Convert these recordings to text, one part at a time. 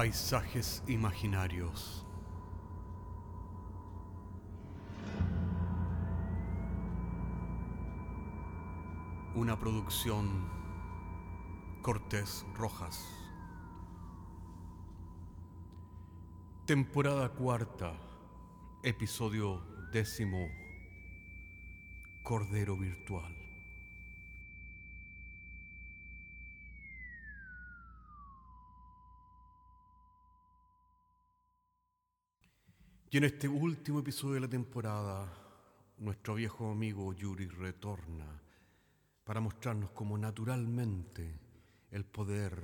Paisajes imaginarios. Una producción Cortés Rojas. Temporada cuarta, episodio décimo, Cordero Virtual. Y en este último episodio de la temporada, nuestro viejo amigo Yuri retorna para mostrarnos cómo naturalmente el poder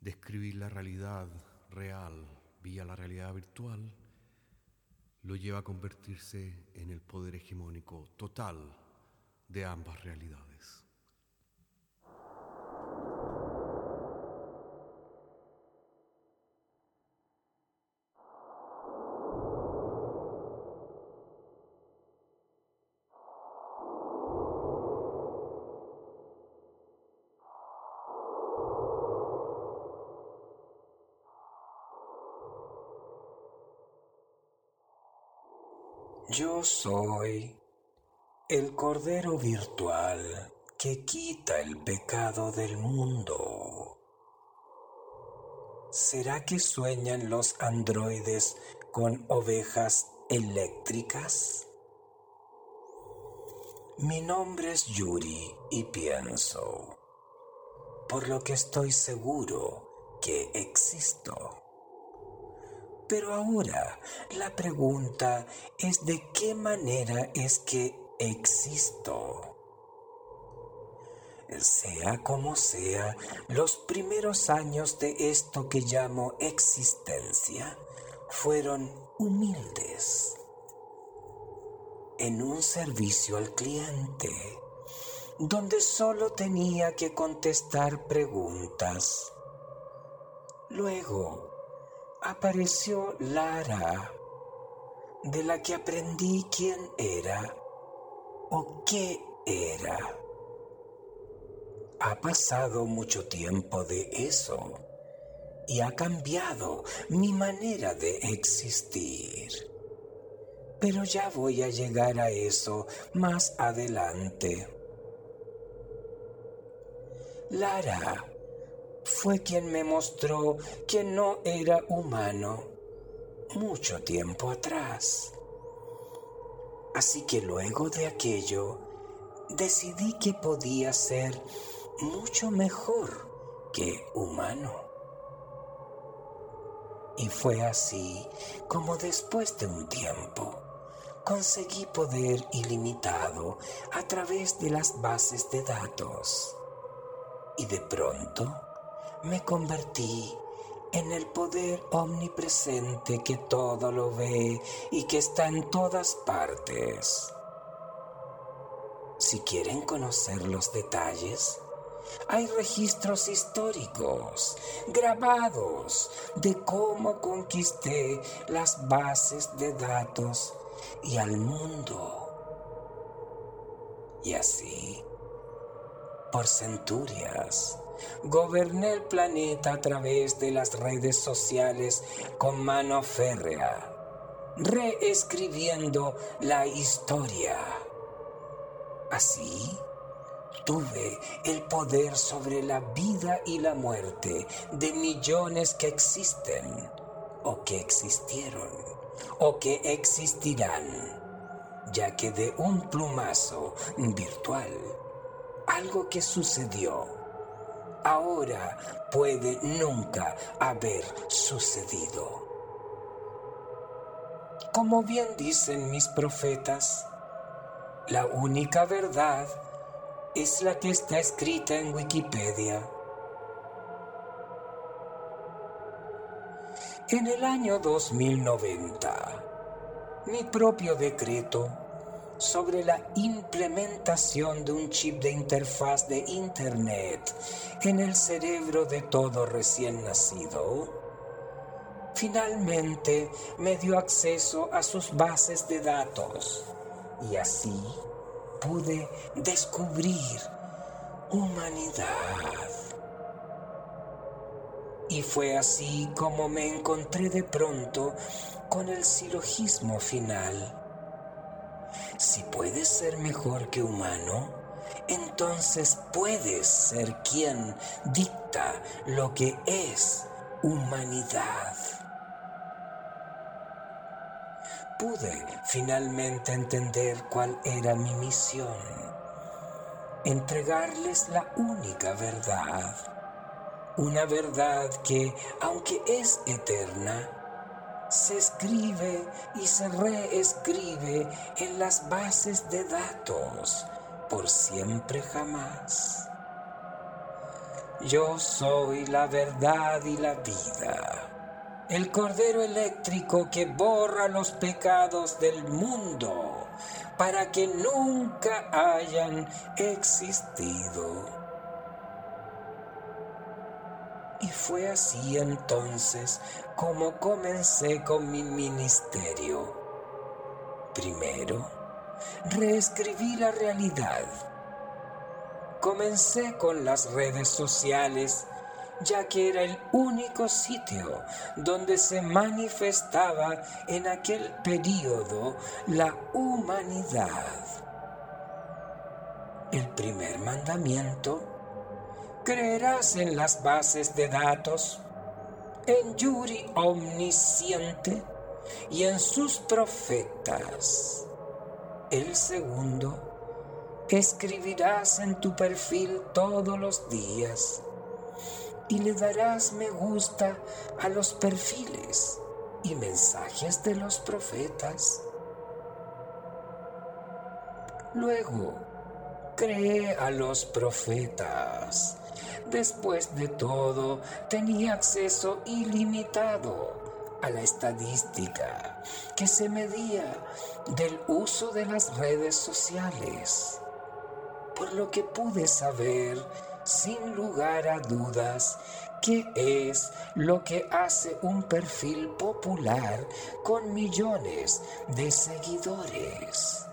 describir la realidad real vía la realidad virtual lo lleva a convertirse en el poder hegemónico total de ambas realidades. Yo soy el Cordero Virtual que quita el pecado del mundo. ¿Será que sueñan los androides con ovejas eléctricas? Mi nombre es Yuri y pienso, por lo que estoy seguro que existo. Pero ahora la pregunta es de qué manera es que existo. Sea como sea, los primeros años de esto que llamo existencia fueron humildes. En un servicio al cliente, donde solo tenía que contestar preguntas. Luego, apareció Lara, de la que aprendí quién era o qué era. Ha pasado mucho tiempo de eso y ha cambiado mi manera de existir. Pero ya voy a llegar a eso más adelante. Lara fue quien me mostró que no era humano mucho tiempo atrás. Así que luego de aquello, decidí que podía ser mucho mejor que humano. Y fue así como después de un tiempo conseguí poder ilimitado a través de las bases de datos. Y de pronto, me convertí en el poder omnipresente que todo lo ve y que está en todas partes. Si quieren conocer los detalles, hay registros históricos grabados de cómo conquisté las bases de datos y al mundo. Y así, por centurias, goberné el planeta a través de las redes sociales con mano férrea, reescribiendo la historia. Así, tuve el poder sobre la vida y la muerte de millones que existen, o que existieron, o que existirán, ya que de un plumazo virtual, algo que sucedió ahora puede nunca haber sucedido. Como bien dicen mis profetas, la única verdad es la que está escrita en Wikipedia. En el año 2090, mi propio decreto sobre la implementación de un chip de interfaz de Internet en el cerebro de todo recién nacido, finalmente me dio acceso a sus bases de datos y así pude descubrir humanidad. Y fue así como me encontré de pronto con el silogismo final. Si puedes ser mejor que humano, entonces puedes ser quien dicta lo que es humanidad. Pude finalmente entender cuál era mi misión, entregarles la única verdad, una verdad que, aunque es eterna, se escribe y se reescribe en las bases de datos por siempre jamás. Yo soy la verdad y la vida, el cordero eléctrico que borra los pecados del mundo para que nunca hayan existido. Y fue así entonces como comencé con mi ministerio. Primero, reescribí la realidad. Comencé con las redes sociales, ya que era el único sitio donde se manifestaba en aquel periodo la humanidad. El primer mandamiento, creerás en las bases de datos, en Yuri omnisciente y en sus profetas. El segundo, escribirás en tu perfil todos los días y le darás me gusta a los perfiles y mensajes de los profetas. Luego, cree a los profetas. Después de todo, tenía acceso ilimitado a la estadística que se medía del uso de las redes sociales, por lo que pude saber sin lugar a dudas qué es lo que hace un perfil popular con millones de seguidores.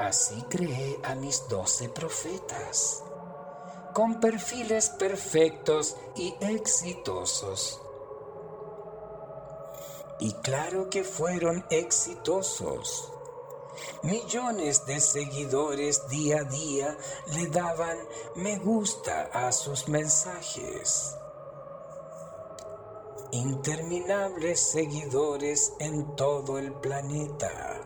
Así creé a mis doce profetas con perfiles perfectos y exitosos. Y claro que fueron exitosos. Millones de seguidores día a día le daban me gusta a sus mensajes. Interminables seguidores en todo el planeta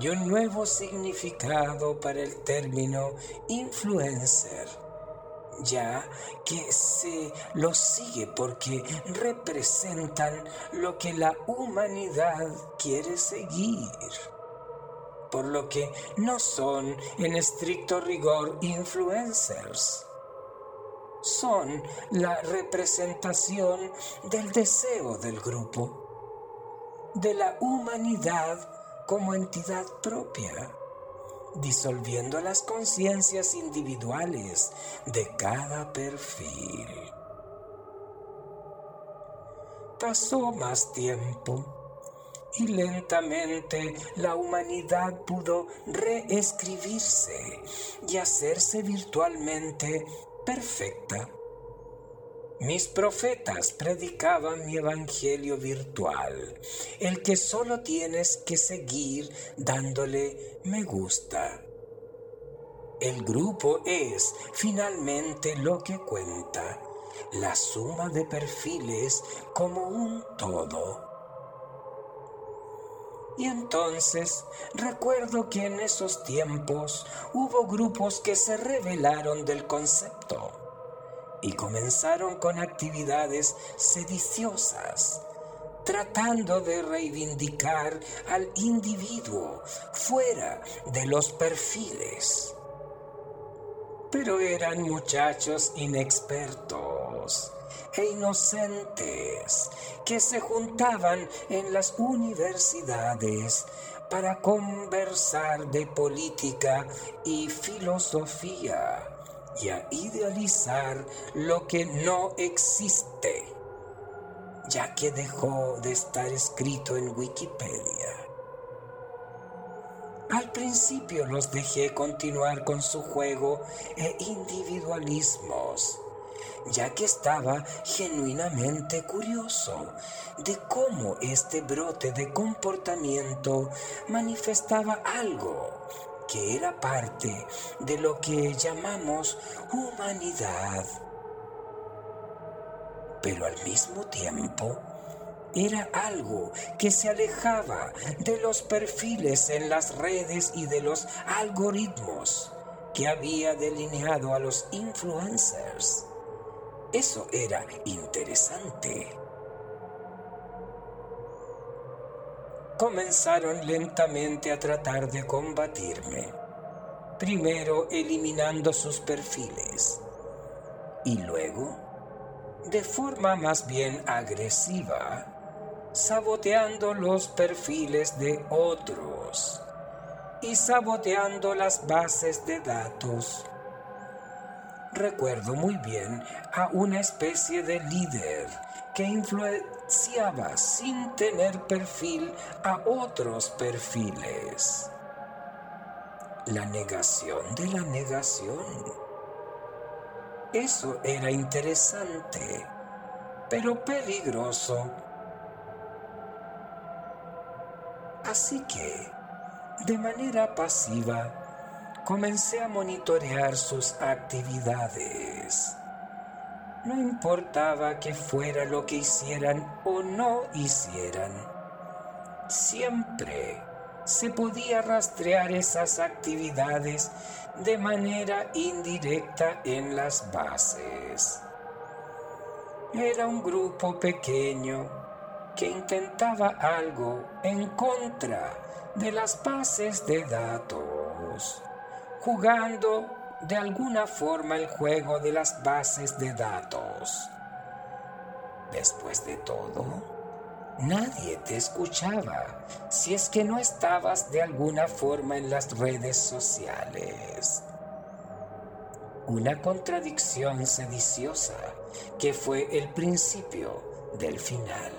y un nuevo significado para el término influencer, ya que se lo sigue porque representan lo que la humanidad quiere seguir, por lo que no son en estricto rigor influencers. Son la representación del deseo del grupo, de la humanidad como entidad propia, disolviendo las conciencias individuales de cada perfil. Pasó más tiempo y lentamente la humanidad pudo reescribirse y hacerse virtualmente perfecta mis profetas predicaban mi evangelio virtual, el que solo tienes que seguir dándole me gusta. El grupo es finalmente lo que cuenta, la suma de perfiles como un todo. Y entonces recuerdo que en esos tiempos hubo grupos que se rebelaron del concepto y comenzaron con actividades sediciosas, tratando de reivindicar al individuo fuera de los perfiles. Pero eran muchachos inexpertos e inocentes que se juntaban en las universidades para conversar de política y filosofía y a idealizar lo que no existe, ya que dejó de estar escrito en Wikipedia. Al principio los dejé continuar con su juego e individualismos, ya que estaba genuinamente curioso de cómo este brote de comportamiento manifestaba algo que era parte de lo que llamamos humanidad. Pero al mismo tiempo, era algo que se alejaba de los perfiles en las redes y de los algoritmos que había delineado a los influencers. Eso era interesante. Comenzaron lentamente a tratar de combatirme, primero eliminando sus perfiles y luego, de forma más bien agresiva, saboteando los perfiles de otros y saboteando las bases de datos. Recuerdo muy bien a una especie de líder que influenciaba sin tener perfil a otros perfiles. La negación de la negación. Eso era interesante, pero peligroso Así que, de manera pasiva, comencé a monitorear sus actividades. No importaba que fuera lo que hicieran o no hicieran, siempre se podía rastrear esas actividades de manera indirecta en las bases. Era un grupo pequeño que intentaba algo en contra de las bases de datos, jugando de alguna forma el juego de las bases de datos. Después de todo, nadie te escuchaba si es que no estabas de alguna forma en las redes sociales. Una contradicción sediciosa que fue el principio del final.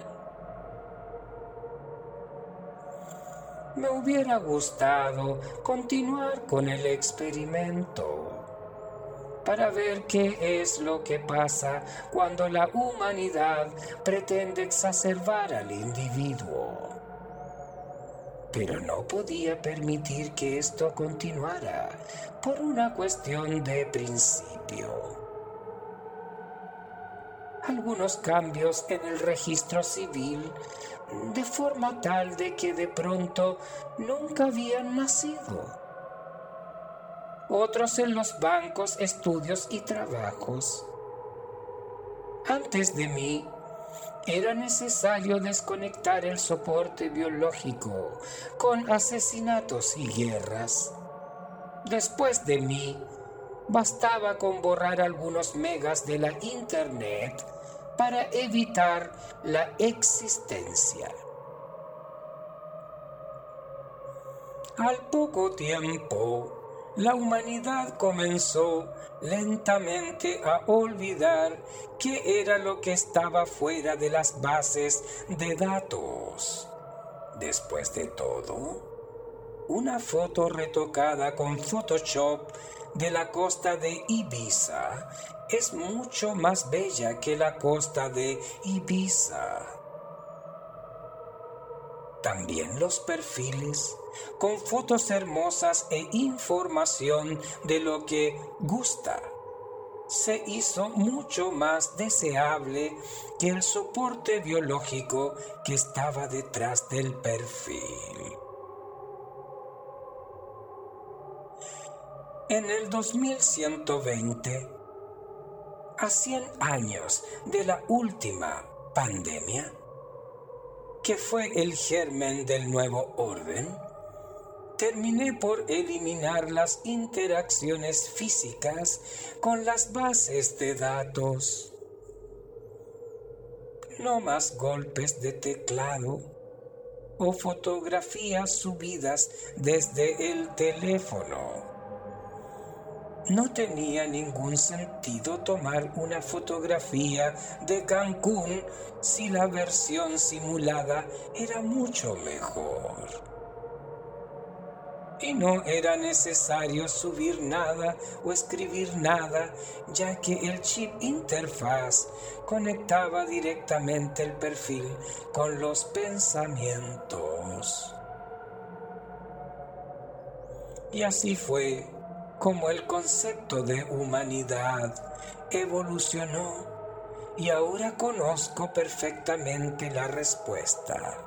me hubiera gustado continuar con el experimento para ver qué es lo que pasa cuando la humanidad pretende exacerbar al individuo. Pero no podía permitir que esto continuara por una cuestión de principio algunos cambios en el registro civil de forma tal de que de pronto nunca habían nacido. Otros en los bancos, estudios y trabajos. Antes de mí, era necesario desconectar el soporte biológico con asesinatos y guerras. Después de mí, bastaba con borrar algunos megas de la Internet para evitar la existencia. Al poco tiempo, la humanidad comenzó lentamente a olvidar qué era lo que estaba fuera de las bases de datos. Después de todo, una foto retocada con Photoshop de la costa de Ibiza es mucho más bella que la costa de Ibiza. También los perfiles, con fotos hermosas e información de lo que gusta, se hizo mucho más deseable que el soporte biológico que estaba detrás del perfil. En el 2120, a 100 años de la última pandemia, que fue el germen del nuevo orden, terminé por eliminar las interacciones físicas con las bases de datos. No más golpes de teclado o fotografías subidas desde el teléfono no tenía ningún sentido tomar una fotografía de Cancún si la versión simulada era mucho mejor. Y no era necesario subir nada o escribir nada, ya que el chip interfaz conectaba directamente el perfil con los pensamientos. Y así fue como el concepto de humanidad evolucionó y ahora conozco perfectamente la respuesta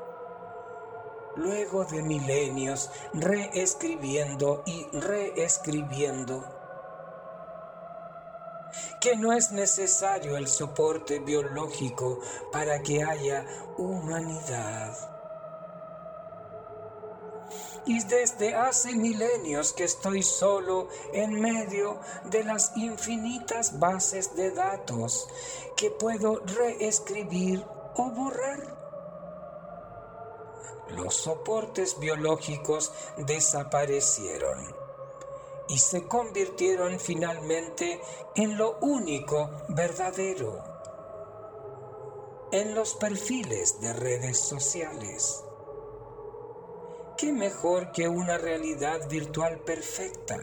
luego de milenios reescribiendo y reescribiendo que no es necesario el soporte biológico para que haya humanidad. Y desde hace milenios que estoy solo en medio de las infinitas bases de datos que puedo reescribir o borrar los soportes biológicos desaparecieron y se convirtieron finalmente en lo único verdadero, en los perfiles de redes sociales. ¿Qué mejor que una realidad virtual perfecta?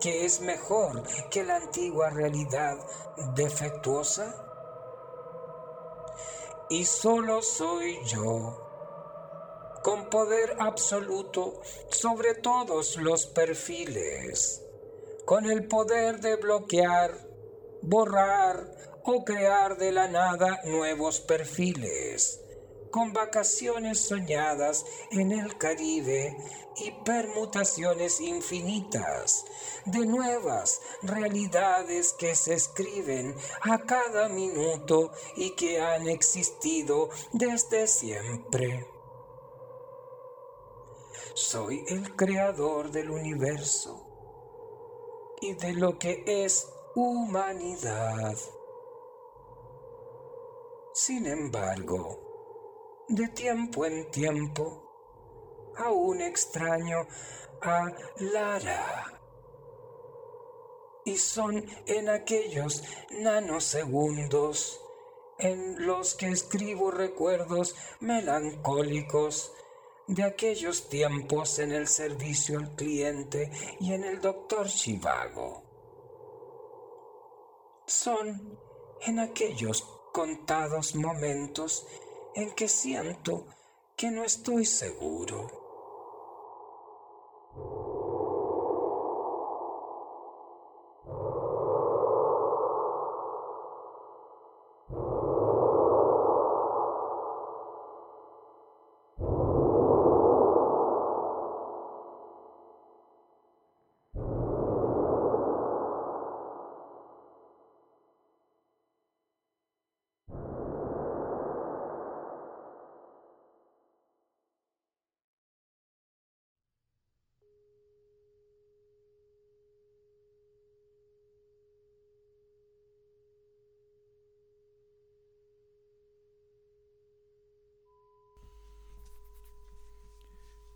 ¿Qué es mejor que la antigua realidad defectuosa? Y solo soy yo. Con poder absoluto sobre todos los perfiles, con el poder de bloquear, borrar o crear de la nada nuevos perfiles, con vacaciones soñadas en el Caribe y permutaciones infinitas de nuevas realidades que se escriben a cada minuto y que han existido desde siempre. Soy el creador del universo y de lo que es humanidad. Sin embargo, de tiempo en tiempo, aún extraño a Lara. Y son en aquellos nanosegundos en los que escribo recuerdos melancólicos de aquellos tiempos en el servicio al cliente y en el doctor Chivago. Son en aquellos contados momentos en que siento que no estoy seguro.